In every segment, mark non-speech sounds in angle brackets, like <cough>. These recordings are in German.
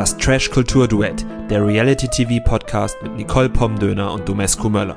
Das Trash Kultur Duett, der Reality TV Podcast mit Nicole Pomdöner und Domescu Möller.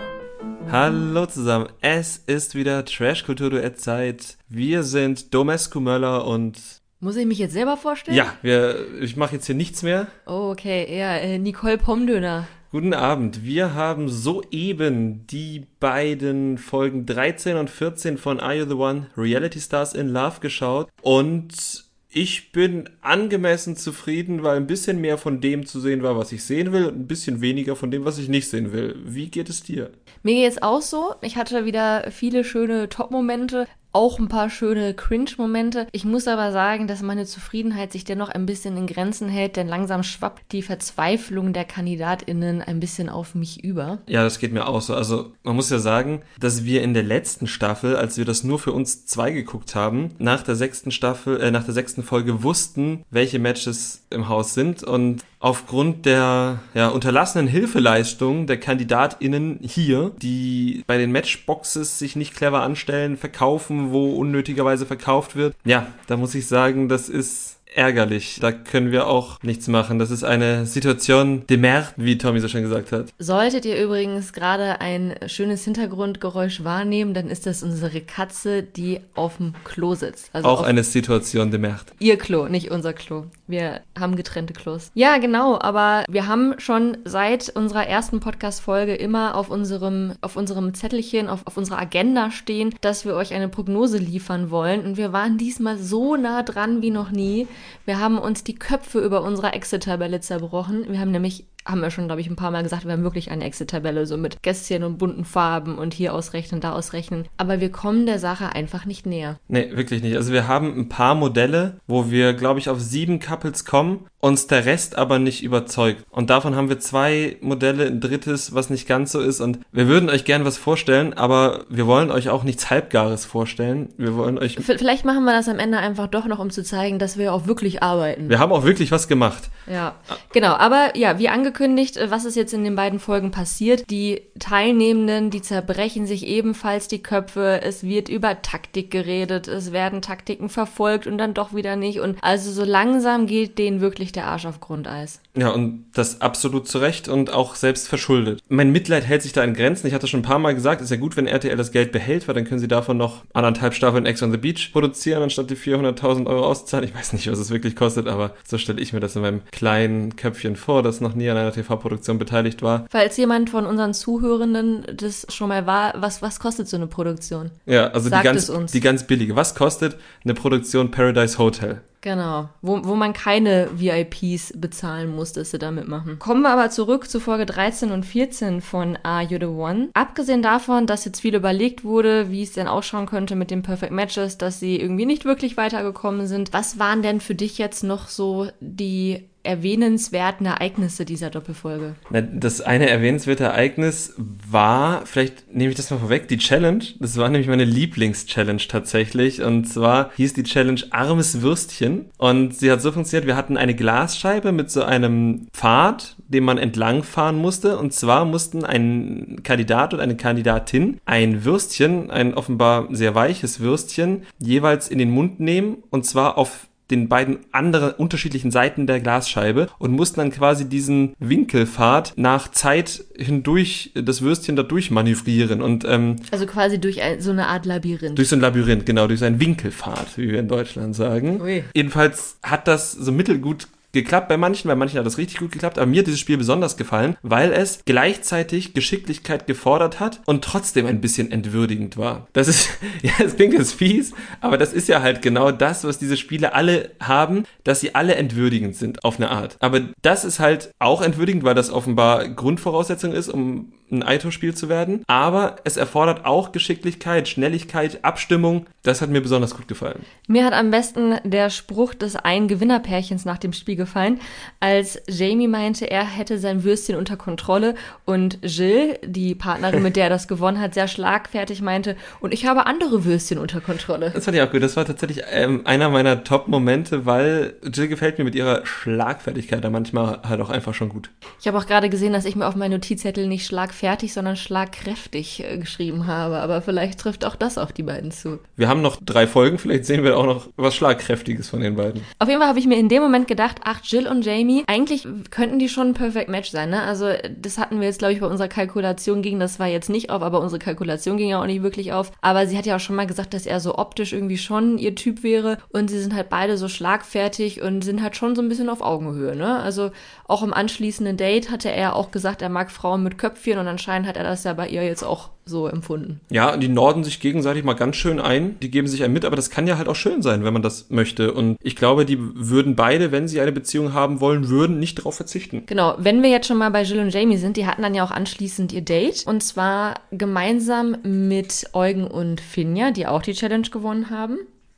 Hallo zusammen, es ist wieder Trash Kultur Duett Zeit. Wir sind Domescu Möller und muss ich mich jetzt selber vorstellen? Ja, wir, ich mache jetzt hier nichts mehr. Oh, okay. Ja, äh, Nicole Pomdöner. Guten Abend. Wir haben soeben die beiden Folgen 13 und 14 von Are You the One Reality Stars in Love geschaut und ich bin angemessen zufrieden, weil ein bisschen mehr von dem zu sehen war, was ich sehen will, und ein bisschen weniger von dem, was ich nicht sehen will. Wie geht es dir? Mir geht es auch so. Ich hatte wieder viele schöne Top-Momente, auch ein paar schöne Cringe-Momente. Ich muss aber sagen, dass meine Zufriedenheit sich dennoch ein bisschen in Grenzen hält, denn langsam schwappt die Verzweiflung der KandidatInnen ein bisschen auf mich über. Ja, das geht mir auch so. Also, man muss ja sagen, dass wir in der letzten Staffel, als wir das nur für uns zwei geguckt haben, nach der sechsten Staffel, äh, nach der sechsten Folge wussten, welche Matches im Haus sind und aufgrund der ja, unterlassenen Hilfeleistung der KandidatInnen hier, die bei den Matchboxes sich nicht clever anstellen, verkaufen, wo unnötigerweise verkauft wird. Ja, da muss ich sagen, das ist ärgerlich. Da können wir auch nichts machen. Das ist eine Situation de merde, wie Tommy so schön gesagt hat. Solltet ihr übrigens gerade ein schönes Hintergrundgeräusch wahrnehmen, dann ist das unsere Katze, die auf dem Klo sitzt. Also auch eine Situation de merde. Ihr Klo, nicht unser Klo. Wir haben getrennte Klos. Ja, genau, aber wir haben schon seit unserer ersten Podcast-Folge immer auf unserem, auf unserem Zettelchen, auf, auf unserer Agenda stehen, dass wir euch eine Prognose liefern wollen. Und wir waren diesmal so nah dran wie noch nie. Wir haben uns die Köpfe über unserer Exit-Tabelle zerbrochen. Wir haben nämlich haben wir schon, glaube ich, ein paar Mal gesagt, wir haben wirklich eine Exit-Tabelle, so mit Kästchen und bunten Farben und hier ausrechnen, da ausrechnen. Aber wir kommen der Sache einfach nicht näher. Nee, wirklich nicht. Also wir haben ein paar Modelle, wo wir, glaube ich, auf sieben Couples kommen, uns der Rest aber nicht überzeugt. Und davon haben wir zwei Modelle, ein drittes, was nicht ganz so ist. Und wir würden euch gern was vorstellen, aber wir wollen euch auch nichts Halbgares vorstellen. Wir wollen euch. Vielleicht machen wir das am Ende einfach doch noch, um zu zeigen, dass wir auch wirklich arbeiten. Wir haben auch wirklich was gemacht. Ja, genau. Aber ja, wie angekündigt, angekündigt, äh, was ist jetzt in den beiden Folgen passiert. Die Teilnehmenden, die zerbrechen sich ebenfalls die Köpfe. Es wird über Taktik geredet. Es werden Taktiken verfolgt und dann doch wieder nicht. Und also so langsam geht denen wirklich der Arsch auf Grundeis. Ja, und das absolut zu Recht und auch selbst verschuldet. Mein Mitleid hält sich da in Grenzen. Ich hatte schon ein paar Mal gesagt, ist ja gut, wenn RTL das Geld behält, weil dann können sie davon noch anderthalb Staffeln Ex on the Beach produzieren, anstatt die 400.000 Euro auszahlen. Ich weiß nicht, was es wirklich kostet, aber so stelle ich mir das in meinem kleinen Köpfchen vor, das noch nie an einer TV-Produktion beteiligt war. Falls jemand von unseren Zuhörenden das schon mal war, was, was kostet so eine Produktion? Ja, also die ganz, die ganz billige. Was kostet eine Produktion Paradise Hotel? Genau, wo, wo man keine VIPs bezahlen muss, dass sie da mitmachen. Kommen wir aber zurück zu Folge 13 und 14 von Are You the One. Abgesehen davon, dass jetzt viel überlegt wurde, wie es denn ausschauen könnte mit den Perfect Matches, dass sie irgendwie nicht wirklich weitergekommen sind. Was waren denn für dich jetzt noch so die erwähnenswerten Ereignisse dieser Doppelfolge? Das eine erwähnenswerte Ereignis war, vielleicht nehme ich das mal vorweg, die Challenge. Das war nämlich meine Lieblings-Challenge tatsächlich. Und zwar hieß die Challenge Armes Würstchen. Und sie hat so funktioniert, wir hatten eine Glasscheibe mit so einem Pfad, den man entlangfahren musste. Und zwar mussten ein Kandidat und eine Kandidatin ein Würstchen, ein offenbar sehr weiches Würstchen, jeweils in den Mund nehmen. Und zwar auf den beiden anderen unterschiedlichen Seiten der Glasscheibe und mussten dann quasi diesen Winkelpfad nach Zeit hindurch das Würstchen da durchmanövrieren und ähm, also quasi durch ein, so eine Art Labyrinth. Durch so ein Labyrinth, genau, durch so einen Winkelpfad, wie wir in Deutschland sagen. Ui. Jedenfalls hat das so mittelgut geklappt bei manchen, bei manchen hat das richtig gut geklappt, aber mir hat dieses Spiel besonders gefallen, weil es gleichzeitig Geschicklichkeit gefordert hat und trotzdem ein bisschen entwürdigend war. Das ist, <laughs> ja, es klingt jetzt fies, aber das ist ja halt genau das, was diese Spiele alle haben, dass sie alle entwürdigend sind auf eine Art. Aber das ist halt auch entwürdigend, weil das offenbar Grundvoraussetzung ist, um ein Aito-Spiel zu werden. Aber es erfordert auch Geschicklichkeit, Schnelligkeit, Abstimmung. Das hat mir besonders gut gefallen. Mir hat am besten der Spruch des einen Gewinnerpärchens nach dem Spiel gefallen, als Jamie meinte, er hätte sein Würstchen unter Kontrolle und Jill, die Partnerin, mit der er das gewonnen hat, sehr schlagfertig meinte, und ich habe andere Würstchen unter Kontrolle. Das fand ich auch gut. Das war tatsächlich ähm, einer meiner Top-Momente, weil Jill gefällt mir mit ihrer Schlagfertigkeit da manchmal halt auch einfach schon gut. Ich habe auch gerade gesehen, dass ich mir auf meinen Notizzettel nicht schlagfertig schlagfertig, sondern schlagkräftig äh, geschrieben habe. Aber vielleicht trifft auch das auf die beiden zu. Wir haben noch drei Folgen, vielleicht sehen wir auch noch was Schlagkräftiges von den beiden. Auf jeden Fall habe ich mir in dem Moment gedacht, ach, Jill und Jamie, eigentlich könnten die schon ein Perfect Match sein, ne? Also das hatten wir jetzt, glaube ich, bei unserer Kalkulation ging das zwar jetzt nicht auf, aber unsere Kalkulation ging ja auch nicht wirklich auf. Aber sie hat ja auch schon mal gesagt, dass er so optisch irgendwie schon ihr Typ wäre und sie sind halt beide so schlagfertig und sind halt schon so ein bisschen auf Augenhöhe, ne? Also auch im anschließenden Date hatte er auch gesagt, er mag Frauen mit Köpfchen und anscheinend hat er das ja bei ihr jetzt auch so empfunden. Ja, die norden sich gegenseitig mal ganz schön ein, die geben sich ein mit, aber das kann ja halt auch schön sein, wenn man das möchte. Und ich glaube, die würden beide, wenn sie eine Beziehung haben wollen würden, nicht darauf verzichten. Genau, wenn wir jetzt schon mal bei Jill und Jamie sind, die hatten dann ja auch anschließend ihr Date und zwar gemeinsam mit Eugen und Finja, die auch die Challenge gewonnen haben.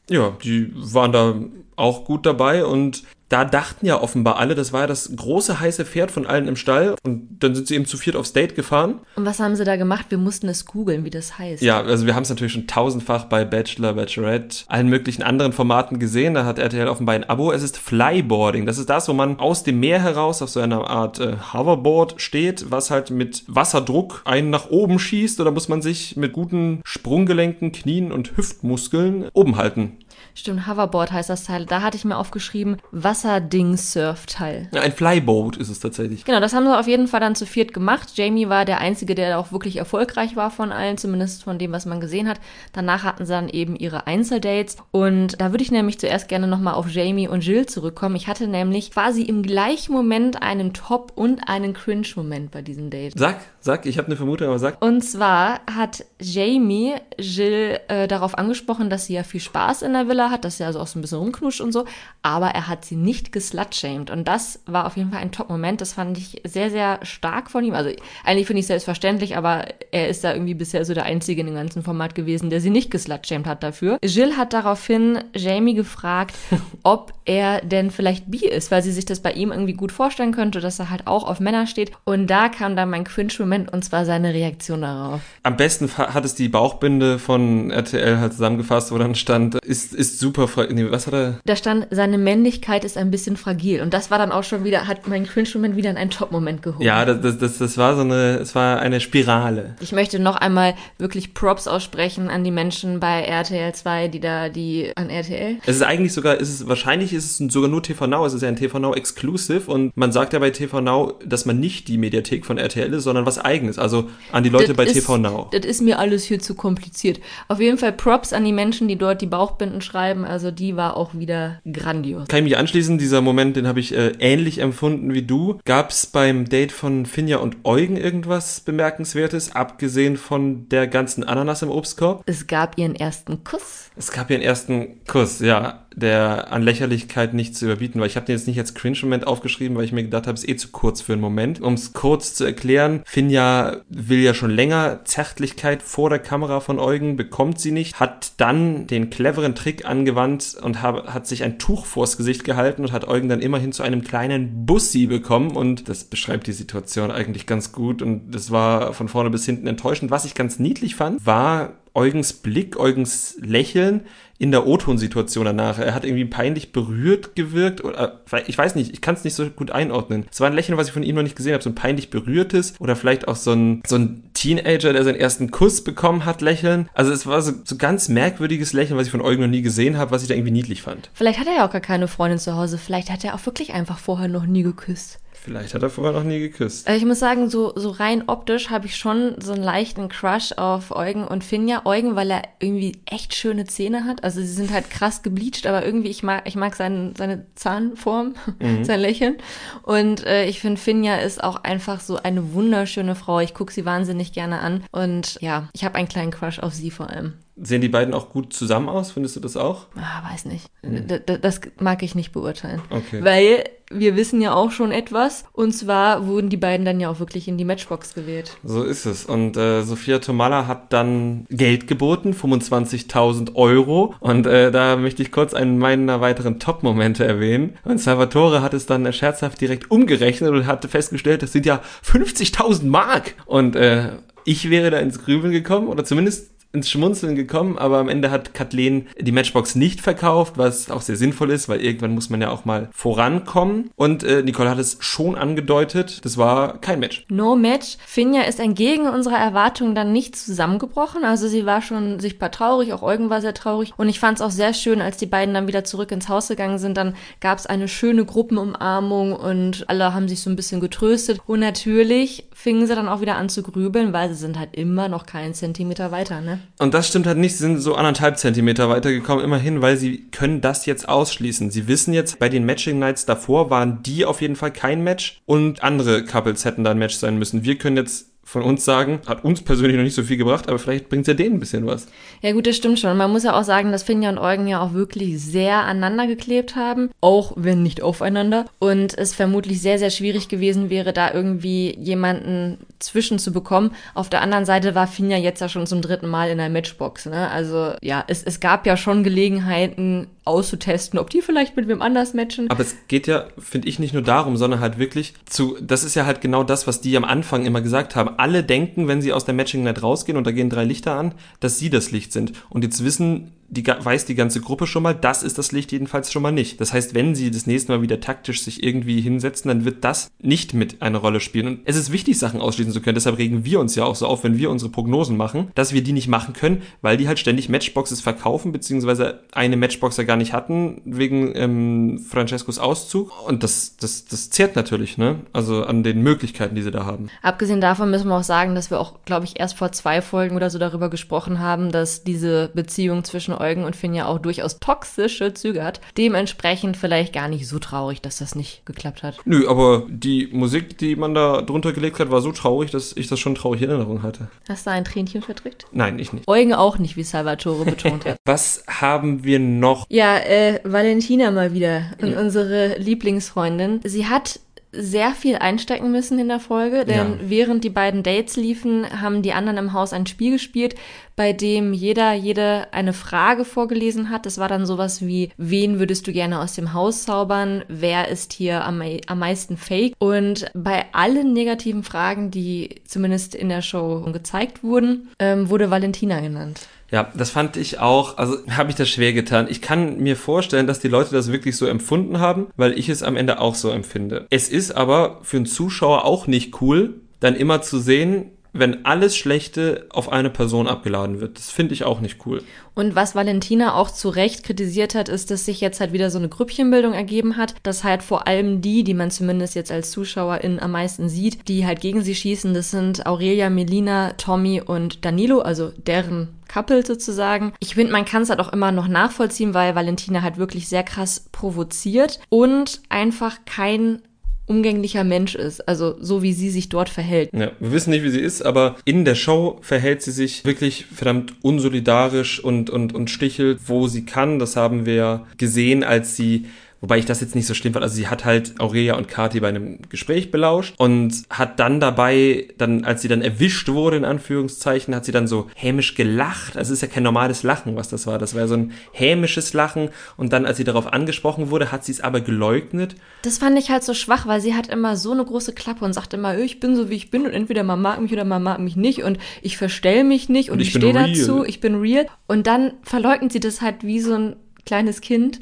Ja, die waren da auch gut dabei und da dachten ja offenbar alle, das war ja das große heiße Pferd von allen im Stall und dann sind sie eben zu viert aufs Date gefahren. Und was haben sie da gemacht? Wir mussten es googeln, wie das heißt. Ja, also wir haben es natürlich schon tausendfach bei Bachelor, Bachelorette, allen möglichen anderen Formaten gesehen. Da hat RTL offenbar ein Abo. Es ist Flyboarding. Das ist das, wo man aus dem Meer heraus auf so einer Art äh, Hoverboard steht, was halt mit Wasserdruck einen nach oben schießt. Oder muss man sich mit guten Sprunggelenken, Knien und Hüftmuskeln oben halten. Stimmt, Hoverboard heißt das Teil. Da hatte ich mir aufgeschrieben, Wasserding-Surf-Teil. Ja, ein Flyboat ist es tatsächlich. Genau, das haben sie auf jeden Fall dann zu viert gemacht. Jamie war der Einzige, der auch wirklich erfolgreich war von allen, zumindest von dem, was man gesehen hat. Danach hatten sie dann eben ihre Einzeldates. Und da würde ich nämlich zuerst gerne nochmal auf Jamie und Jill zurückkommen. Ich hatte nämlich quasi im gleichen Moment einen Top- und einen Cringe-Moment bei diesem Date. Sag, sag, ich habe eine Vermutung, aber sag. Und zwar hat Jamie Jill äh, darauf angesprochen, dass sie ja viel Spaß in der Villa hat, dass sie also auch so ein bisschen rumknuscht und so, aber er hat sie nicht geslutshamed und das war auf jeden Fall ein Top-Moment, das fand ich sehr, sehr stark von ihm, also eigentlich finde ich selbstverständlich, aber er ist da irgendwie bisher so der Einzige in dem ganzen Format gewesen, der sie nicht geslutshamed hat dafür. Jill hat daraufhin Jamie gefragt, <laughs> ob er denn vielleicht bi ist, weil sie sich das bei ihm irgendwie gut vorstellen könnte, dass er halt auch auf Männer steht und da kam dann mein Cringe-Moment und zwar seine Reaktion darauf. Am besten hat es die Bauchbinde von RTL halt zusammengefasst, wo dann stand, ist, ist super fragil. Nee, was hat er? Da stand, seine Männlichkeit ist ein bisschen fragil. Und das war dann auch schon wieder, hat mein Cringe-Moment wieder in einen Top-Moment geholt. Ja, das, das, das war so eine, es war eine Spirale. Ich möchte noch einmal wirklich Props aussprechen an die Menschen bei RTL 2, die da, die, an RTL. Es ist eigentlich sogar, ist es, wahrscheinlich ist es sogar nur TV Now, es ist ja ein TV Now Exclusive und man sagt ja bei TV Now, dass man nicht die Mediathek von RTL ist, sondern was eigenes. Also an die Leute das bei ist, TV Now. Das ist mir alles hier zu kompliziert. Auf jeden Fall Props an die Menschen, die dort die Bauchbinden schreiben. Also die war auch wieder grandios. Kann ich mich anschließen, dieser Moment, den habe ich äh, ähnlich empfunden wie du. Gab es beim Date von Finja und Eugen irgendwas Bemerkenswertes, abgesehen von der ganzen Ananas im Obstkorb? Es gab ihren ersten Kuss. Es gab ihren ersten Kuss, ja der an Lächerlichkeit nicht zu überbieten, weil ich habe den jetzt nicht als Cringe-Moment aufgeschrieben, weil ich mir gedacht habe, ist eh zu kurz für einen Moment. Um es kurz zu erklären, Finja will ja schon länger Zärtlichkeit vor der Kamera von Eugen, bekommt sie nicht, hat dann den cleveren Trick angewandt und hab, hat sich ein Tuch vors Gesicht gehalten und hat Eugen dann immerhin zu einem kleinen Bussi bekommen und das beschreibt die Situation eigentlich ganz gut und das war von vorne bis hinten enttäuschend. Was ich ganz niedlich fand, war Eugens Blick, Eugens Lächeln in der O-Ton-Situation danach. Er hat irgendwie peinlich berührt gewirkt. Oder, ich weiß nicht, ich kann es nicht so gut einordnen. Es war ein Lächeln, was ich von ihm noch nicht gesehen habe, so ein peinlich berührtes oder vielleicht auch so ein, so ein Teenager, der seinen ersten Kuss bekommen hat, lächeln. Also es war so, so ganz merkwürdiges Lächeln, was ich von Eugen noch nie gesehen habe, was ich da irgendwie niedlich fand. Vielleicht hat er ja auch gar keine Freundin zu Hause. Vielleicht hat er auch wirklich einfach vorher noch nie geküsst. Vielleicht hat er vorher noch nie geküsst. Also ich muss sagen, so, so rein optisch habe ich schon so einen leichten Crush auf Eugen und Finja. Eugen, weil er irgendwie echt schöne Zähne hat. Also sie sind halt krass gebleached, aber irgendwie, ich mag, ich mag seinen, seine Zahnform, mhm. <laughs> sein Lächeln. Und äh, ich finde, Finja ist auch einfach so eine wunderschöne Frau. Ich gucke sie wahnsinnig gerne an. Und ja, ich habe einen kleinen Crush auf sie vor allem. Sehen die beiden auch gut zusammen aus? Findest du das auch? Ah, weiß nicht. Hm. Das mag ich nicht beurteilen. Okay. Weil wir wissen ja auch schon etwas. Und zwar wurden die beiden dann ja auch wirklich in die Matchbox gewählt. So ist es. Und äh, Sophia Tomala hat dann Geld geboten, 25.000 Euro. Und äh, da möchte ich kurz einen meiner weiteren Top-Momente erwähnen. Und Salvatore hat es dann scherzhaft direkt umgerechnet und hatte festgestellt, das sind ja 50.000 Mark. Und äh, ich wäre da ins Grübeln gekommen oder zumindest ins Schmunzeln gekommen, aber am Ende hat Kathleen die Matchbox nicht verkauft, was auch sehr sinnvoll ist, weil irgendwann muss man ja auch mal vorankommen. Und äh, Nicole hat es schon angedeutet, das war kein Match. No Match. Finja ist entgegen unserer Erwartungen dann nicht zusammengebrochen. Also sie war schon sichtbar traurig, auch Eugen war sehr traurig. Und ich fand es auch sehr schön, als die beiden dann wieder zurück ins Haus gegangen sind. Dann gab es eine schöne Gruppenumarmung und alle haben sich so ein bisschen getröstet. Und natürlich fingen sie dann auch wieder an zu grübeln, weil sie sind halt immer noch keinen Zentimeter weiter, ne? Und das stimmt halt nicht, sie sind so anderthalb Zentimeter weitergekommen, immerhin, weil sie können das jetzt ausschließen. Sie wissen jetzt, bei den Matching Nights davor waren die auf jeden Fall kein Match und andere Couples hätten da ein Match sein müssen. Wir können jetzt von uns sagen, hat uns persönlich noch nicht so viel gebracht, aber vielleicht bringt es ja denen ein bisschen was. Ja gut, das stimmt schon. Man muss ja auch sagen, dass Finja und Eugen ja auch wirklich sehr aneinander geklebt haben, auch wenn nicht aufeinander. Und es vermutlich sehr, sehr schwierig gewesen wäre, da irgendwie jemanden zwischen zu bekommen. Auf der anderen Seite war Finja jetzt ja schon zum dritten Mal in der Matchbox. Ne? Also ja, es, es gab ja schon Gelegenheiten auszutesten, ob die vielleicht mit wem anders matchen. Aber es geht ja, finde ich, nicht nur darum, sondern halt wirklich zu, das ist ja halt genau das, was die am Anfang immer gesagt haben alle denken, wenn sie aus der Matching Night rausgehen und da gehen drei Lichter an, dass sie das Licht sind. Und jetzt wissen die weiß die ganze Gruppe schon mal, das ist das Licht jedenfalls schon mal nicht. Das heißt, wenn sie das nächste Mal wieder taktisch sich irgendwie hinsetzen, dann wird das nicht mit eine Rolle spielen. Und es ist wichtig, Sachen ausschließen zu können. Deshalb regen wir uns ja auch so auf, wenn wir unsere Prognosen machen, dass wir die nicht machen können, weil die halt ständig Matchboxes verkaufen, beziehungsweise eine Matchbox ja gar nicht hatten, wegen ähm, Francescos Auszug. Und das, das, das zehrt natürlich, ne? Also an den Möglichkeiten, die sie da haben. Abgesehen davon müssen wir auch sagen, dass wir auch, glaube ich, erst vor zwei Folgen oder so darüber gesprochen haben, dass diese Beziehung zwischen Eugen und Finja auch durchaus toxische Züge hat. Dementsprechend vielleicht gar nicht so traurig, dass das nicht geklappt hat. Nö, aber die Musik, die man da drunter gelegt hat, war so traurig, dass ich das schon traurig in Erinnerung hatte. Hast du ein Tränchen verdrückt? Nein, ich nicht. Eugen auch nicht, wie Salvatore betont hat. <laughs> Was haben wir noch? Ja, äh, Valentina mal wieder. Und ja. unsere Lieblingsfreundin. Sie hat sehr viel einstecken müssen in der Folge, denn ja. während die beiden Dates liefen, haben die anderen im Haus ein Spiel gespielt, bei dem jeder jede eine Frage vorgelesen hat. Das war dann sowas wie, wen würdest du gerne aus dem Haus zaubern? Wer ist hier am, am meisten fake? Und bei allen negativen Fragen, die zumindest in der Show gezeigt wurden, ähm, wurde Valentina genannt. Ja, das fand ich auch, also habe ich das schwer getan. Ich kann mir vorstellen, dass die Leute das wirklich so empfunden haben, weil ich es am Ende auch so empfinde. Es ist aber für einen Zuschauer auch nicht cool, dann immer zu sehen, wenn alles Schlechte auf eine Person abgeladen wird. Das finde ich auch nicht cool. Und was Valentina auch zu Recht kritisiert hat, ist, dass sich jetzt halt wieder so eine Grüppchenbildung ergeben hat, dass halt vor allem die, die man zumindest jetzt als Zuschauerin am meisten sieht, die halt gegen sie schießen, das sind Aurelia, Melina, Tommy und Danilo, also deren Couple sozusagen. Ich finde, man kann es halt auch immer noch nachvollziehen, weil Valentina halt wirklich sehr krass provoziert und einfach kein umgänglicher Mensch ist, also so wie sie sich dort verhält. Ja, wir wissen nicht, wie sie ist, aber in der Show verhält sie sich wirklich verdammt unsolidarisch und, und, und stichelt, wo sie kann. Das haben wir gesehen, als sie Wobei ich das jetzt nicht so schlimm fand. Also sie hat halt Aurelia und Kati bei einem Gespräch belauscht und hat dann dabei, dann, als sie dann erwischt wurde, in Anführungszeichen, hat sie dann so hämisch gelacht. Also es ist ja kein normales Lachen, was das war. Das war ja so ein hämisches Lachen. Und dann, als sie darauf angesprochen wurde, hat sie es aber geleugnet. Das fand ich halt so schwach, weil sie hat immer so eine große Klappe und sagt immer, ich bin so wie ich bin und entweder man mag mich oder man mag mich nicht und ich verstell mich nicht und, und ich, ich stehe dazu, ich bin real. Und dann verleugnet sie das halt wie so ein kleines Kind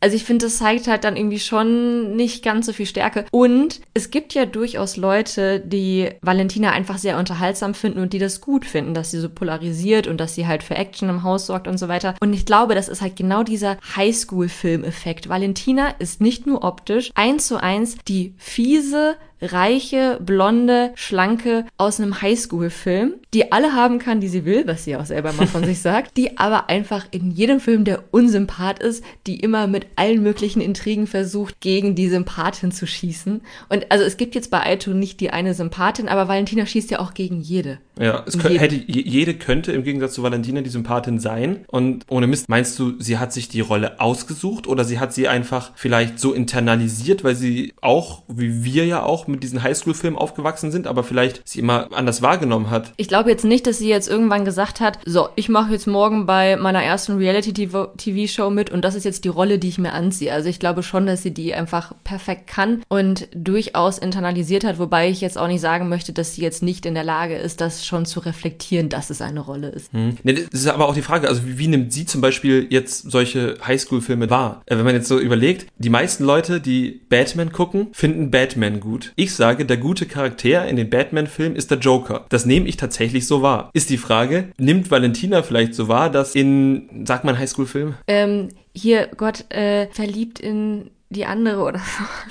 also ich finde, das zeigt halt dann irgendwie schon nicht ganz so viel Stärke. Und es gibt ja durchaus Leute, die Valentina einfach sehr unterhaltsam finden und die das gut finden, dass sie so polarisiert und dass sie halt für Action im Haus sorgt und so weiter. Und ich glaube, das ist halt genau dieser Highschool-Film-Effekt. Valentina ist nicht nur optisch eins zu eins die fiese, reiche, blonde, schlanke aus einem Highschool-Film, die alle haben kann, die sie will, was sie auch selber mal von <laughs> sich sagt, die aber einfach in jedem Film der Unsympath ist, die immer mit allen möglichen Intrigen versucht, gegen die Sympathin zu schießen. Und also es gibt jetzt bei Aito nicht die eine Sympathin, aber Valentina schießt ja auch gegen jede. Ja, es könnte, hätte, jede könnte im Gegensatz zu Valentina die Sympathin sein. Und ohne Mist, meinst du, sie hat sich die Rolle ausgesucht oder sie hat sie einfach vielleicht so internalisiert, weil sie auch, wie wir ja auch, mit diesen Highschool-Filmen aufgewachsen sind, aber vielleicht sie immer anders wahrgenommen hat. Ich glaube jetzt nicht, dass sie jetzt irgendwann gesagt hat, so, ich mache jetzt morgen bei meiner ersten Reality-TV-Show mit und das ist jetzt die Rolle, die ich mir anziehe. Also ich glaube schon, dass sie die einfach perfekt kann und durchaus internalisiert hat, wobei ich jetzt auch nicht sagen möchte, dass sie jetzt nicht in der Lage ist, das schon zu reflektieren, dass es eine Rolle ist. Hm. Nee, das ist aber auch die Frage, also wie, wie nimmt sie zum Beispiel jetzt solche Highschool-Filme wahr? Äh, wenn man jetzt so überlegt, die meisten Leute, die Batman gucken, finden Batman gut. Ich sage, der gute Charakter in den Batman-Filmen ist der Joker. Das nehme ich tatsächlich so wahr. Ist die Frage, nimmt Valentina vielleicht so wahr, dass in, sagt man Highschool-Film? Ähm, hier, Gott, äh, verliebt in die andere oder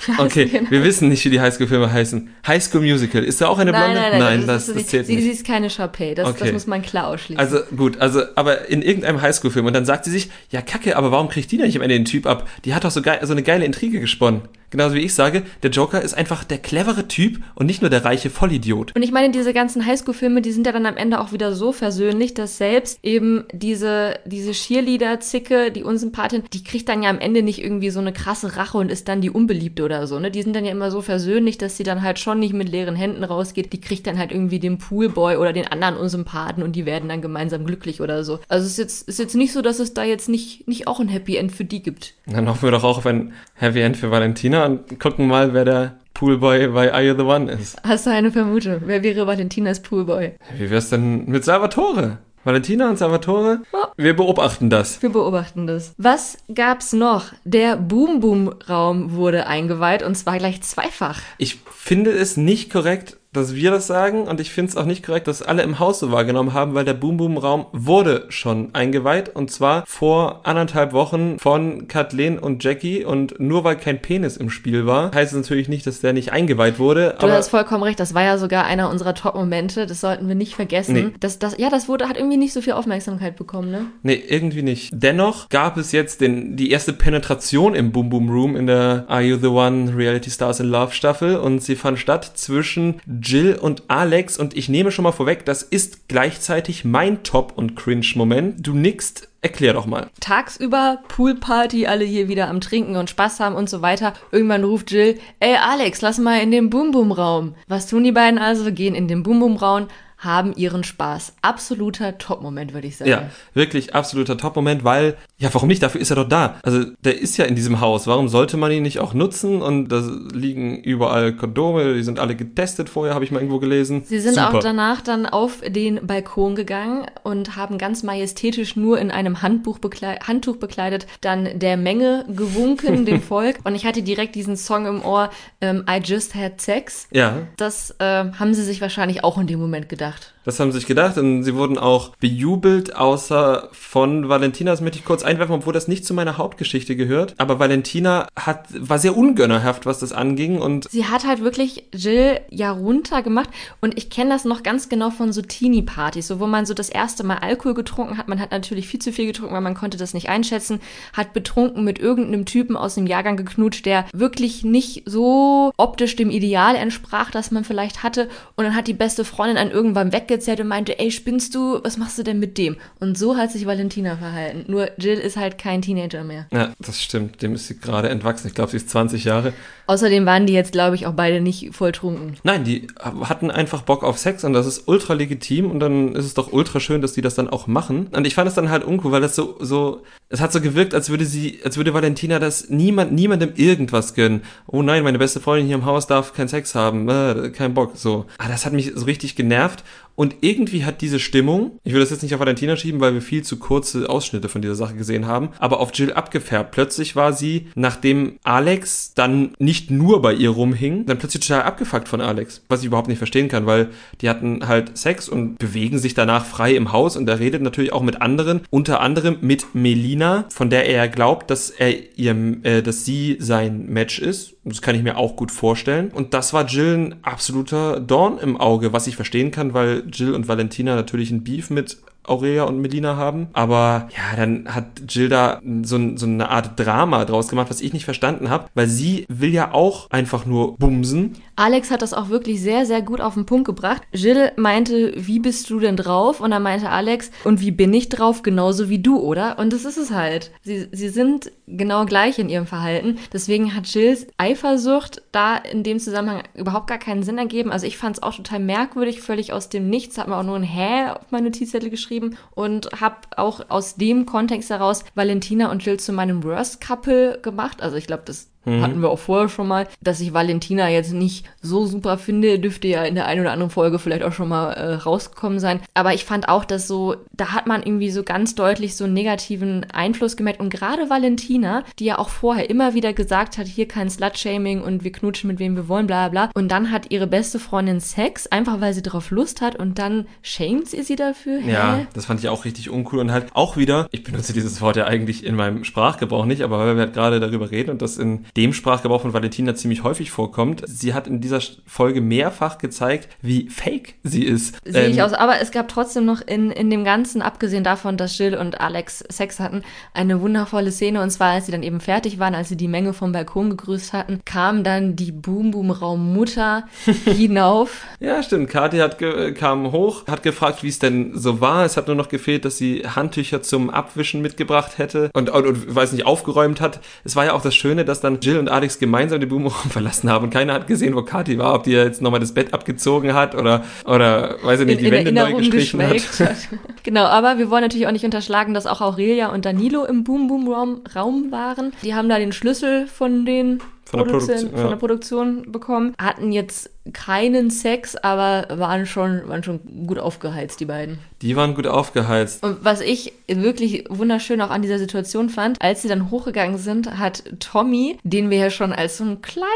so. <laughs> Okay, denn? wir wissen nicht, wie die Highschool-Filme heißen. Highschool Musical, ist da auch eine Nein, Blonde? nein, nein, das, ist das, sie, zählt sie, nicht. sie ist keine Chapey, das, das Okay. muss man klar ausschließen. Also gut, also aber in irgendeinem Highschool-Film und dann sagt sie sich, ja kacke, aber warum kriegt die denn nicht am Ende den Typ ab? Die hat doch so, geil, so eine geile Intrige gesponnen. Genauso wie ich sage, der Joker ist einfach der clevere Typ und nicht nur der reiche Vollidiot. Und ich meine, diese ganzen Highschool-Filme, die sind ja dann am Ende auch wieder so versöhnlich, dass selbst eben diese, diese Cheerleader-Zicke, die Unsympathin, die kriegt dann ja am Ende nicht irgendwie so eine krasse Rache und ist dann die Unbeliebte oder so, ne? Die sind dann ja immer so versöhnlich, dass sie dann halt schon nicht mit leeren Händen rausgeht. Die kriegt dann halt irgendwie den Poolboy oder den anderen Unsympathen und die werden dann gemeinsam glücklich oder so. Also es ist jetzt, ist jetzt nicht so, dass es da jetzt nicht, nicht auch ein Happy End für die gibt. Dann hoffen wir doch auch auf ein Happy End für Valentina und gucken mal, wer der Poolboy bei Are You the One ist. Hast du eine Vermutung? Wer wäre Valentinas Poolboy? Wie wär's denn mit Salvatore? Valentina und Salvatore? Ja. Wir beobachten das. Wir beobachten das. Was gab's noch? Der Boom Boom Raum wurde eingeweiht und zwar gleich zweifach. Ich finde es nicht korrekt, dass wir das sagen und ich finde es auch nicht korrekt, dass alle im Haus so wahrgenommen haben, weil der Boom Boom Raum wurde schon eingeweiht und zwar vor anderthalb Wochen von Kathleen und Jackie und nur weil kein Penis im Spiel war, heißt es natürlich nicht, dass der nicht eingeweiht wurde. Du hast vollkommen recht, das war ja sogar einer unserer Top-Momente, das sollten wir nicht vergessen. Nee. Das, das, ja, das wurde, hat irgendwie nicht so viel Aufmerksamkeit bekommen, ne? Nee, irgendwie nicht. Dennoch gab es jetzt den, die erste Penetration im Boom Boom Room in der Are You the One Reality Stars in Love Staffel und sie fand statt zwischen Jill und Alex und ich nehme schon mal vorweg, das ist gleichzeitig mein Top- und Cringe-Moment. Du nickst, erklär doch mal. Tagsüber Poolparty, alle hier wieder am Trinken und Spaß haben und so weiter. Irgendwann ruft Jill, ey Alex, lass mal in den Boom Boom Raum. Was tun die beiden also? Gehen in den Boom Boom Raum, haben ihren Spaß. Absoluter Top-Moment, würde ich sagen. Ja, wirklich absoluter Top-Moment, weil, ja, warum nicht? Dafür ist er doch da. Also, der ist ja in diesem Haus. Warum sollte man ihn nicht auch nutzen? Und da liegen überall Kondome, die sind alle getestet vorher, habe ich mal irgendwo gelesen. Sie sind Super. auch danach dann auf den Balkon gegangen und haben ganz majestätisch nur in einem Handbuch beklei Handtuch bekleidet dann der Menge gewunken, <laughs> dem Volk. Und ich hatte direkt diesen Song im Ohr, ähm, I Just Had Sex. Ja, Das ähm, haben sie sich wahrscheinlich auch in dem Moment gedacht. gedacht. Das haben sie sich gedacht und sie wurden auch bejubelt, außer von Valentina. Das möchte ich kurz einwerfen, obwohl das nicht zu meiner Hauptgeschichte gehört. Aber Valentina hat, war sehr ungönnerhaft, was das anging und Sie hat halt wirklich Jill ja runtergemacht und ich kenne das noch ganz genau von so Teenie-Partys, so wo man so das erste Mal Alkohol getrunken hat. Man hat natürlich viel zu viel getrunken, weil man konnte das nicht einschätzen, hat betrunken mit irgendeinem Typen aus dem Jahrgang geknutscht, der wirklich nicht so optisch dem Ideal entsprach, das man vielleicht hatte und dann hat die beste Freundin an irgendwann weggezerrt und meinte, ey, spinnst du, was machst du denn mit dem? Und so hat sich Valentina verhalten. Nur Jill ist halt kein Teenager mehr. ja, das stimmt, dem ist sie gerade entwachsen. Ich glaube, sie ist 20 Jahre. Außerdem waren die jetzt, glaube ich, auch beide nicht voll trunken. Nein, die hatten einfach Bock auf Sex und das ist ultra legitim und dann ist es doch ultra schön, dass die das dann auch machen. Und ich fand es dann halt uncool, weil das so, so, es hat so gewirkt, als würde sie, als würde Valentina das niemand, niemandem irgendwas gönnen. Oh nein, meine beste Freundin hier im Haus darf keinen Sex haben, äh, kein Bock, so. Ah, das hat mich so richtig genervt und irgendwie hat diese Stimmung, ich will das jetzt nicht auf Valentina schieben, weil wir viel zu kurze Ausschnitte von dieser Sache gesehen haben, aber auf Jill abgefärbt. Plötzlich war sie, nachdem Alex dann nicht nur bei ihr rumhing, dann plötzlich total abgefuckt von Alex. Was ich überhaupt nicht verstehen kann, weil die hatten halt Sex und bewegen sich danach frei im Haus und er redet natürlich auch mit anderen, unter anderem mit Melina, von der er glaubt, dass er ihr, äh, dass sie sein Match ist. Das kann ich mir auch gut vorstellen. Und das war Jill ein absoluter Dorn im Auge, was ich verstehen kann, weil Jill und Valentina natürlich ein Beef mit Aurelia und Melina haben. Aber ja, dann hat Jill da so, so eine Art Drama draus gemacht, was ich nicht verstanden habe, weil sie will ja auch einfach nur bumsen. Alex hat das auch wirklich sehr, sehr gut auf den Punkt gebracht. Jill meinte, wie bist du denn drauf? Und dann meinte Alex, und wie bin ich drauf? Genauso wie du, oder? Und das ist es halt. Sie, sie sind genau gleich in ihrem Verhalten. Deswegen hat Jills Eifersucht da in dem Zusammenhang überhaupt gar keinen Sinn ergeben. Also ich fand es auch total merkwürdig, völlig aus dem Nichts. Hat mir auch nur ein Hä auf meine Notizzettel geschrieben und habe auch aus dem Kontext heraus Valentina und Jill zu meinem Worst Couple gemacht. Also ich glaube, das Mhm. Hatten wir auch vorher schon mal. Dass ich Valentina jetzt nicht so super finde, dürfte ja in der einen oder anderen Folge vielleicht auch schon mal äh, rausgekommen sein. Aber ich fand auch, dass so, da hat man irgendwie so ganz deutlich so einen negativen Einfluss gemerkt. Und gerade Valentina, die ja auch vorher immer wieder gesagt hat, hier kein Slut-Shaming und wir knutschen mit wem wir wollen, bla bla. Und dann hat ihre beste Freundin Sex, einfach weil sie darauf Lust hat und dann shamed sie sie dafür. Hä? Ja, das fand ich auch richtig uncool. Und halt auch wieder, ich benutze dieses Wort ja eigentlich in meinem Sprachgebrauch nicht, aber weil wir halt gerade darüber reden und das in dem Sprachgebrauch von Valentina ziemlich häufig vorkommt. Sie hat in dieser Folge mehrfach gezeigt, wie fake sie ist. Sehe ähm, ich aus. Aber es gab trotzdem noch in, in dem Ganzen, abgesehen davon, dass Jill und Alex Sex hatten, eine wundervolle Szene. Und zwar, als sie dann eben fertig waren, als sie die Menge vom Balkon gegrüßt hatten, kam dann die Boom Boom Raum Mutter <laughs> hinauf. ja, stimmt. Kathi hat kam hoch, hat gefragt, wie es denn so war. Es hat nur noch gefehlt, dass sie Handtücher zum Abwischen mitgebracht hätte und, und, und weiß nicht, aufgeräumt hat. Es war ja auch das Schöne, dass dann Jill und Alex gemeinsam den Boomraum <laughs> verlassen haben und keiner hat gesehen, wo Kathi war, ob die jetzt nochmal das Bett abgezogen hat oder, oder weiß ich nicht, in, die in Wände neu gestrichen hat. hat. <laughs> genau, aber wir wollen natürlich auch nicht unterschlagen, dass auch Aurelia und Danilo im Boom Boom Raum waren. Die haben da den Schlüssel von den von der, Produktion, ja. von der Produktion bekommen. Hatten jetzt keinen Sex, aber waren schon, waren schon gut aufgeheizt, die beiden. Die waren gut aufgeheizt. Und was ich wirklich wunderschön auch an dieser Situation fand, als sie dann hochgegangen sind, hat Tommy, den wir ja schon als so einen kleinen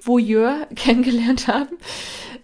Voyeur <laughs> kennengelernt haben,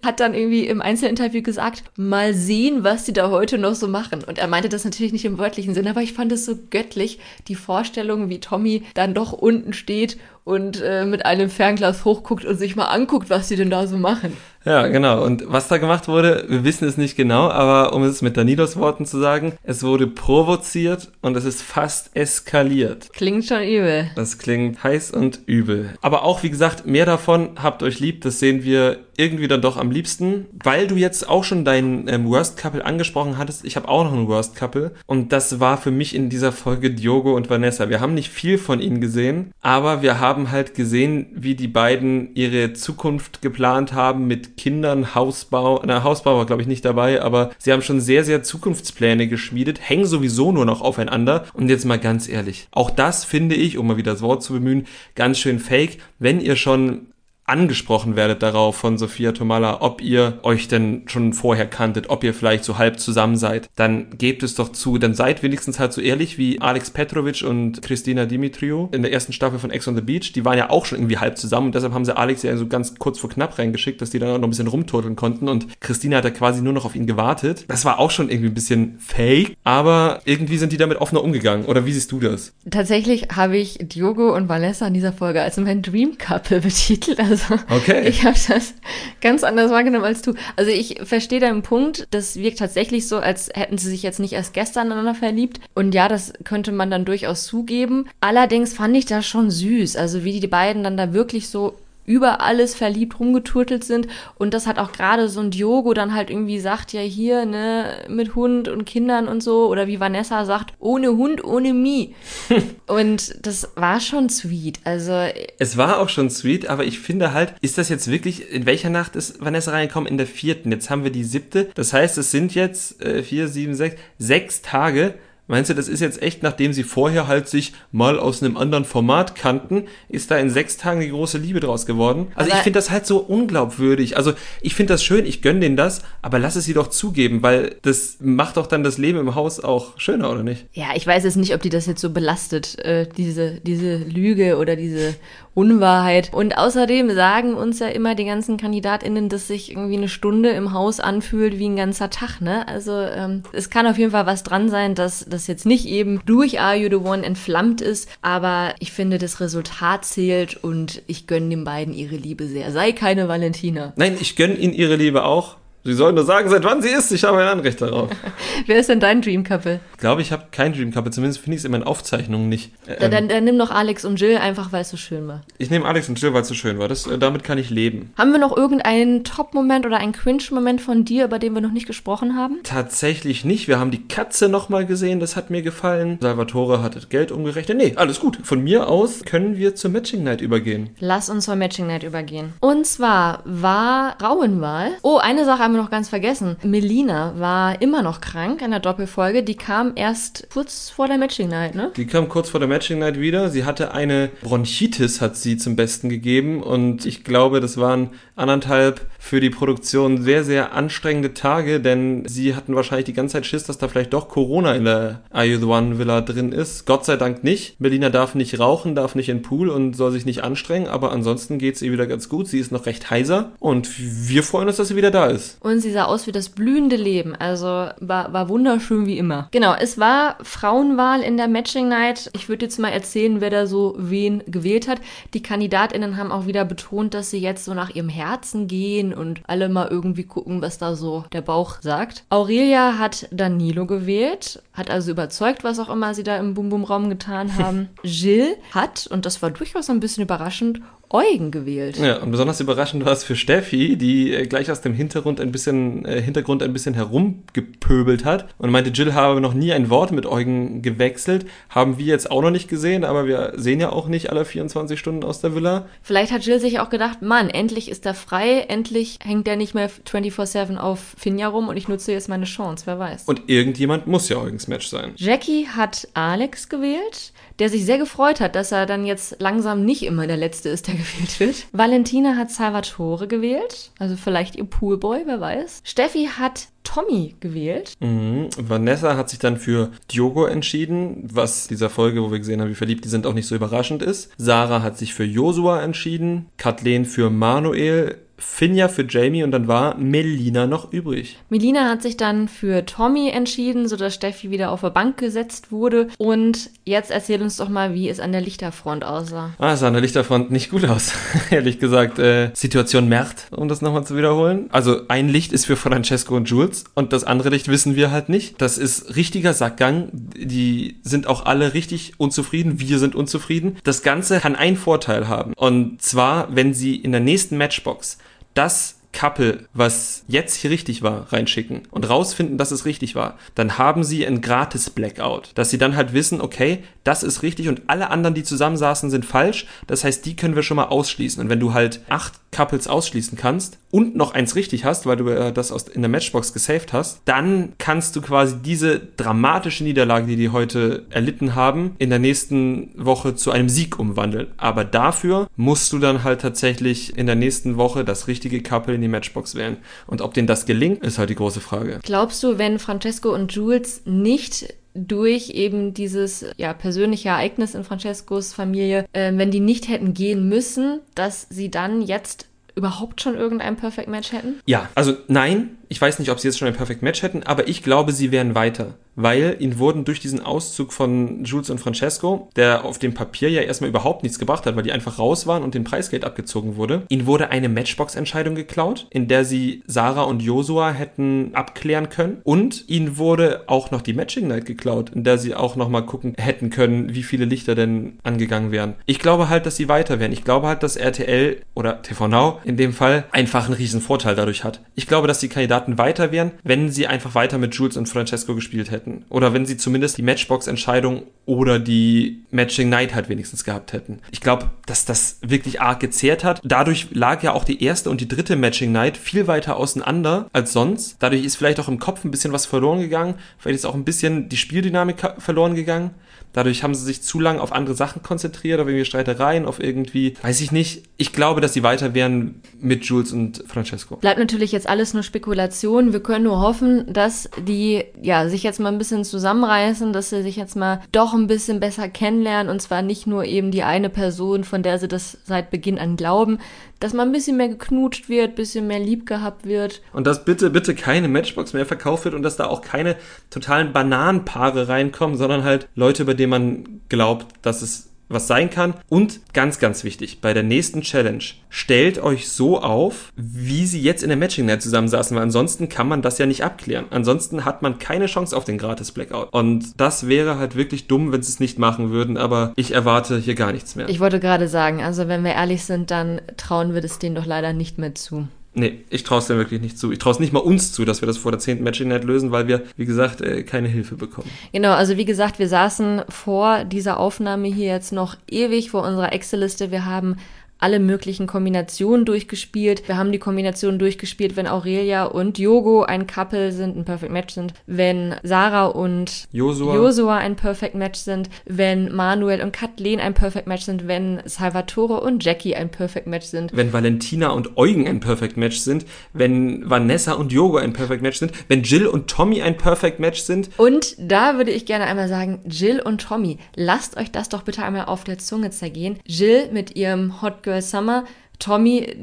hat dann irgendwie im Einzelinterview gesagt, mal sehen, was sie da heute noch so machen. Und er meinte das natürlich nicht im wörtlichen Sinne, aber ich fand es so göttlich, die Vorstellung, wie Tommy dann doch unten steht und äh, mit einem Fernglas hochguckt und sich mal anguckt, was sie denn da so machen. Ja, genau. Und was da gemacht wurde, wir wissen es nicht genau, aber um es mit Danilos Worten zu sagen, es wurde provoziert und es ist fast eskaliert. Klingt schon übel. Das klingt heiß und übel. Aber auch, wie gesagt, mehr davon, habt euch lieb, das sehen wir irgendwie dann doch am liebsten. Weil du jetzt auch schon dein ähm, Worst Couple angesprochen hattest, ich habe auch noch ein Worst Couple und das war für mich in dieser Folge Diogo und Vanessa. Wir haben nicht viel von ihnen gesehen, aber wir haben halt gesehen, wie die beiden ihre Zukunft geplant haben mit Kindern, Hausbau. Na, Hausbau war, glaube ich, nicht dabei, aber sie haben schon sehr, sehr Zukunftspläne geschmiedet, hängen sowieso nur noch aufeinander. Und jetzt mal ganz ehrlich, auch das finde ich, um mal wieder das Wort zu bemühen, ganz schön fake. Wenn ihr schon angesprochen werdet darauf von Sophia Tomala, ob ihr euch denn schon vorher kanntet, ob ihr vielleicht so halb zusammen seid, dann gebt es doch zu, dann seid wenigstens halt so ehrlich wie Alex Petrovic und Christina Dimitriou in der ersten Staffel von Ex on the Beach, die waren ja auch schon irgendwie halb zusammen und deshalb haben sie Alex ja so ganz kurz vor knapp reingeschickt, dass die dann auch noch ein bisschen rumturteln konnten und Christina hat ja quasi nur noch auf ihn gewartet. Das war auch schon irgendwie ein bisschen fake, aber irgendwie sind die damit offener umgegangen. Oder wie siehst du das? Tatsächlich habe ich Diogo und Vanessa in dieser Folge als mein Dream Couple <laughs> betitelt, also also okay. ich habe das ganz anders wahrgenommen als du. Also ich verstehe deinen Punkt. Das wirkt tatsächlich so, als hätten sie sich jetzt nicht erst gestern aneinander verliebt. Und ja, das könnte man dann durchaus zugeben. Allerdings fand ich das schon süß. Also wie die beiden dann da wirklich so über alles verliebt rumgeturtelt sind und das hat auch gerade so ein Diogo dann halt irgendwie sagt, ja hier, ne, mit Hund und Kindern und so oder wie Vanessa sagt, ohne Hund, ohne Mi. <laughs> und das war schon sweet, also. Es war auch schon sweet, aber ich finde halt, ist das jetzt wirklich, in welcher Nacht ist Vanessa reingekommen? In der vierten. Jetzt haben wir die siebte. Das heißt, es sind jetzt äh, vier, sieben, sechs, sechs Tage Meinst du, das ist jetzt echt, nachdem sie vorher halt sich mal aus einem anderen Format kannten, ist da in sechs Tagen die große Liebe draus geworden? Also aber ich finde das halt so unglaubwürdig. Also ich finde das schön, ich gönne denen das, aber lass es sie doch zugeben, weil das macht doch dann das Leben im Haus auch schöner, oder nicht? Ja, ich weiß jetzt nicht, ob die das jetzt so belastet, äh, diese, diese Lüge oder diese Unwahrheit. Und außerdem sagen uns ja immer die ganzen KandidatInnen, dass sich irgendwie eine Stunde im Haus anfühlt wie ein ganzer Tag, ne? Also ähm, es kann auf jeden Fall was dran sein, dass das jetzt nicht eben durch Are You The One entflammt ist, aber ich finde, das Resultat zählt und ich gönne den beiden ihre Liebe sehr. Sei keine Valentina. Nein, ich gönne ihnen ihre Liebe auch Sie sollen nur sagen, seit wann sie ist. Ich habe ein Anrecht darauf. <laughs> Wer ist denn dein Dream Couple? Ich glaube, ich habe kein Dream Couple. Zumindest finde ich es in meinen Aufzeichnungen nicht. Ähm, dann, dann, dann, nimm doch Alex und Jill, einfach weil es so schön war. Ich nehme Alex und Jill, weil es so schön war. Das, äh, damit kann ich leben. Haben wir noch irgendeinen Top-Moment oder einen Cringe-Moment von dir, über den wir noch nicht gesprochen haben? Tatsächlich nicht. Wir haben die Katze nochmal gesehen. Das hat mir gefallen. Salvatore hat das Geld umgerechnet. Nee, alles gut. Von mir aus können wir zur Matching Night übergehen. Lass uns zur Matching Night übergehen. Und zwar war Rauenwahl. Oh, eine Sache haben wir noch ganz vergessen. Melina war immer noch krank in der Doppelfolge. Die kam erst kurz vor der Matching Night, ne? Die kam kurz vor der Matching Night wieder. Sie hatte eine Bronchitis, hat sie zum Besten gegeben. Und ich glaube, das waren anderthalb für die Produktion sehr, sehr anstrengende Tage, denn sie hatten wahrscheinlich die ganze Zeit Schiss, dass da vielleicht doch Corona in der Are You the One Villa drin ist. Gott sei Dank nicht. Melina darf nicht rauchen, darf nicht in den Pool und soll sich nicht anstrengen, aber ansonsten geht es ihr wieder ganz gut. Sie ist noch recht heiser und wir freuen uns, dass sie wieder da ist. Und sie sah aus wie das blühende Leben. Also war, war wunderschön wie immer. Genau, es war Frauenwahl in der Matching Night. Ich würde jetzt mal erzählen, wer da so wen gewählt hat. Die KandidatInnen haben auch wieder betont, dass sie jetzt so nach ihrem Herzen gehen und alle mal irgendwie gucken, was da so der Bauch sagt. Aurelia hat Danilo gewählt, hat also überzeugt, was auch immer sie da im Bum-Bum-Raum getan <laughs> haben. Jill hat, und das war durchaus ein bisschen überraschend, Eugen gewählt. Ja, und besonders überraschend war es für Steffi, die äh, gleich aus dem Hintergrund ein bisschen, äh, Hintergrund ein bisschen herumgepöbelt hat und meinte, Jill habe noch nie ein Wort mit Eugen gewechselt. Haben wir jetzt auch noch nicht gesehen, aber wir sehen ja auch nicht alle 24 Stunden aus der Villa. Vielleicht hat Jill sich auch gedacht, Mann, endlich ist er frei, endlich hängt er nicht mehr 24-7 auf Finja rum und ich nutze jetzt meine Chance, wer weiß. Und irgendjemand muss ja Eugens Match sein. Jackie hat Alex gewählt der sich sehr gefreut hat, dass er dann jetzt langsam nicht immer der Letzte ist, der gewählt wird. Valentina hat Salvatore gewählt, also vielleicht ihr Poolboy, wer weiß. Steffi hat Tommy gewählt. Mhm. Vanessa hat sich dann für Diogo entschieden, was dieser Folge, wo wir gesehen haben, wie verliebt die sind, auch nicht so überraschend ist. Sarah hat sich für Josua entschieden, Kathleen für Manuel, Finja für Jamie und dann war Melina noch übrig. Melina hat sich dann für Tommy entschieden, sodass Steffi wieder auf der Bank gesetzt wurde. Und jetzt erzähl uns doch mal, wie es an der Lichterfront aussah. Ah, es sah an der Lichterfront nicht gut aus, <laughs> ehrlich gesagt. Äh, Situation Mert, um das nochmal zu wiederholen. Also ein Licht ist für Francesco und Jules und das andere Licht wissen wir halt nicht. Das ist richtiger Sackgang. Die sind auch alle richtig unzufrieden. Wir sind unzufrieden. Das Ganze kann einen Vorteil haben. Und zwar, wenn sie in der nächsten Matchbox das Couple, was jetzt hier richtig war, reinschicken und rausfinden, dass es richtig war, dann haben sie ein gratis Blackout. Dass sie dann halt wissen, okay, das ist richtig und alle anderen, die zusammensaßen, sind falsch. Das heißt, die können wir schon mal ausschließen. Und wenn du halt acht Couples ausschließen kannst und noch eins richtig hast, weil du äh, das in der Matchbox gesaved hast, dann kannst du quasi diese dramatische Niederlage, die die heute erlitten haben, in der nächsten Woche zu einem Sieg umwandeln. Aber dafür musst du dann halt tatsächlich in der nächsten Woche das richtige Couple in die Matchbox wählen. Und ob denen das gelingt, ist halt die große Frage. Glaubst du, wenn Francesco und Jules nicht durch eben dieses ja, persönliche Ereignis in Francescos Familie, äh, wenn die nicht hätten gehen müssen, dass sie dann jetzt überhaupt schon irgendein Perfect Match hätten? Ja, also nein, ich weiß nicht, ob sie jetzt schon ein Perfect Match hätten, aber ich glaube, sie wären weiter weil ihnen wurden durch diesen Auszug von Jules und Francesco, der auf dem Papier ja erstmal überhaupt nichts gebracht hat, weil die einfach raus waren und den Preisgeld abgezogen wurde, ihnen wurde eine Matchbox-Entscheidung geklaut, in der sie Sarah und Josua hätten abklären können und ihnen wurde auch noch die Matching Night geklaut, in der sie auch nochmal gucken hätten können, wie viele Lichter denn angegangen wären. Ich glaube halt, dass sie weiter wären. Ich glaube halt, dass RTL oder TV Now in dem Fall einfach einen riesen Vorteil dadurch hat. Ich glaube, dass die Kandidaten weiter wären, wenn sie einfach weiter mit Jules und Francesco gespielt hätten hätten. Oder wenn sie zumindest die Matchbox-Entscheidung oder die Matching Night halt wenigstens gehabt hätten. Ich glaube, dass das wirklich arg gezehrt hat. Dadurch lag ja auch die erste und die dritte Matching Night viel weiter auseinander als sonst. Dadurch ist vielleicht auch im Kopf ein bisschen was verloren gegangen. Vielleicht ist auch ein bisschen die Spieldynamik verloren gegangen. Dadurch haben sie sich zu lange auf andere Sachen konzentriert, auf irgendwie Streitereien, auf irgendwie, weiß ich nicht. Ich glaube, dass sie weiter wären mit Jules und Francesco. Bleibt natürlich jetzt alles nur Spekulation. Wir können nur hoffen, dass die ja sich jetzt mal ein bisschen zusammenreißen, dass sie sich jetzt mal doch ein bisschen besser kennenlernen und zwar nicht nur eben die eine Person, von der sie das seit Beginn an glauben, dass mal ein bisschen mehr geknutscht wird, ein bisschen mehr lieb gehabt wird. Und dass bitte, bitte keine Matchbox mehr verkauft wird und dass da auch keine totalen Bananenpaare reinkommen, sondern halt Leute, bei denen man glaubt, dass es was sein kann. Und ganz, ganz wichtig, bei der nächsten Challenge, stellt euch so auf, wie sie jetzt in der Matching Night zusammensaßen, weil ansonsten kann man das ja nicht abklären. Ansonsten hat man keine Chance auf den gratis Blackout. Und das wäre halt wirklich dumm, wenn sie es nicht machen würden, aber ich erwarte hier gar nichts mehr. Ich wollte gerade sagen, also wenn wir ehrlich sind, dann trauen wir das denen doch leider nicht mehr zu. Nee, ich traue es dir wirklich nicht zu. Ich traue es nicht mal uns zu, dass wir das vor der 10. Matching Night lösen, weil wir, wie gesagt, äh, keine Hilfe bekommen. Genau, also wie gesagt, wir saßen vor dieser Aufnahme hier jetzt noch ewig vor unserer Excel-Liste. Wir haben alle möglichen Kombinationen durchgespielt. Wir haben die Kombinationen durchgespielt, wenn Aurelia und Yogo ein Couple sind, ein Perfect Match sind, wenn Sarah und Josua, Josua ein Perfect Match sind, wenn Manuel und Kathleen ein Perfect Match sind, wenn Salvatore und Jackie ein Perfect Match sind. wenn Valentina und Eugen ein Perfect Match sind, wenn Vanessa und Yogo ein Perfect Match sind, wenn Jill und Tommy ein Perfect Match sind. Und da würde ich gerne einmal sagen, Jill und Tommy, lasst euch das doch bitte einmal auf der Zunge zergehen. Jill mit ihrem Hot Girl Summer, Tommy,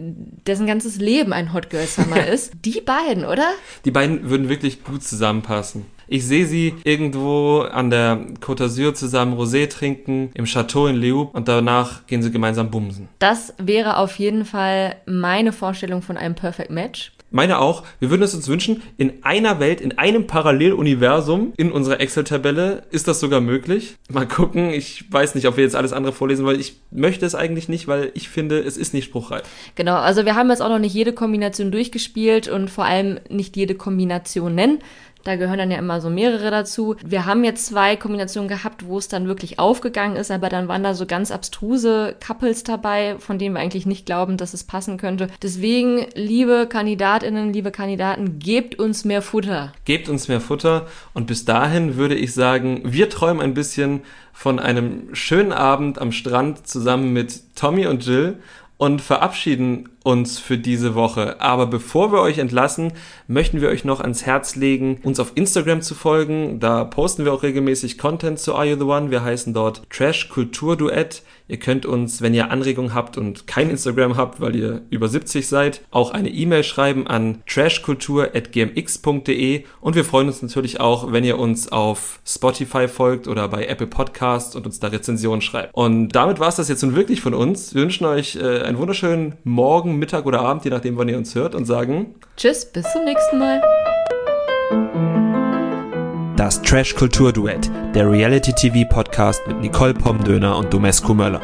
dessen ganzes Leben ein Hot Girl Summer <laughs> ist. Die beiden, oder? Die beiden würden wirklich gut zusammenpassen. Ich sehe sie irgendwo an der Côte d'Azur zusammen Rosé trinken, im Chateau in Leup und danach gehen sie gemeinsam bumsen. Das wäre auf jeden Fall meine Vorstellung von einem Perfect Match. Meine auch, wir würden es uns wünschen, in einer Welt, in einem Paralleluniversum in unserer Excel-Tabelle ist das sogar möglich. Mal gucken, ich weiß nicht, ob wir jetzt alles andere vorlesen wollen. Ich möchte es eigentlich nicht, weil ich finde, es ist nicht spruchreif. Genau, also wir haben jetzt auch noch nicht jede Kombination durchgespielt und vor allem nicht jede Kombination nennen. Da gehören dann ja immer so mehrere dazu. Wir haben jetzt zwei Kombinationen gehabt, wo es dann wirklich aufgegangen ist, aber dann waren da so ganz abstruse Couples dabei, von denen wir eigentlich nicht glauben, dass es passen könnte. Deswegen, liebe Kandidatinnen, liebe Kandidaten, gebt uns mehr Futter. Gebt uns mehr Futter und bis dahin würde ich sagen, wir träumen ein bisschen von einem schönen Abend am Strand zusammen mit Tommy und Jill und verabschieden uns für diese Woche. Aber bevor wir euch entlassen, möchten wir euch noch ans Herz legen, uns auf Instagram zu folgen. Da posten wir auch regelmäßig Content zu Are You the One. Wir heißen dort Trash Kultur Duett. Ihr könnt uns, wenn ihr Anregungen habt und kein Instagram habt, weil ihr über 70 seid, auch eine E-Mail schreiben an trashkultur.gmx.de und wir freuen uns natürlich auch, wenn ihr uns auf Spotify folgt oder bei Apple Podcasts und uns da Rezensionen schreibt. Und damit war es das jetzt nun wirklich von uns. Wir wünschen euch äh, einen wunderschönen Morgen, Mittag oder Abend, je nachdem, wann ihr uns hört und sagen Tschüss, bis zum nächsten Mal. Das Trash Kultur Duett, der Reality TV Podcast mit Nicole Pomdöner und Domescu Möller.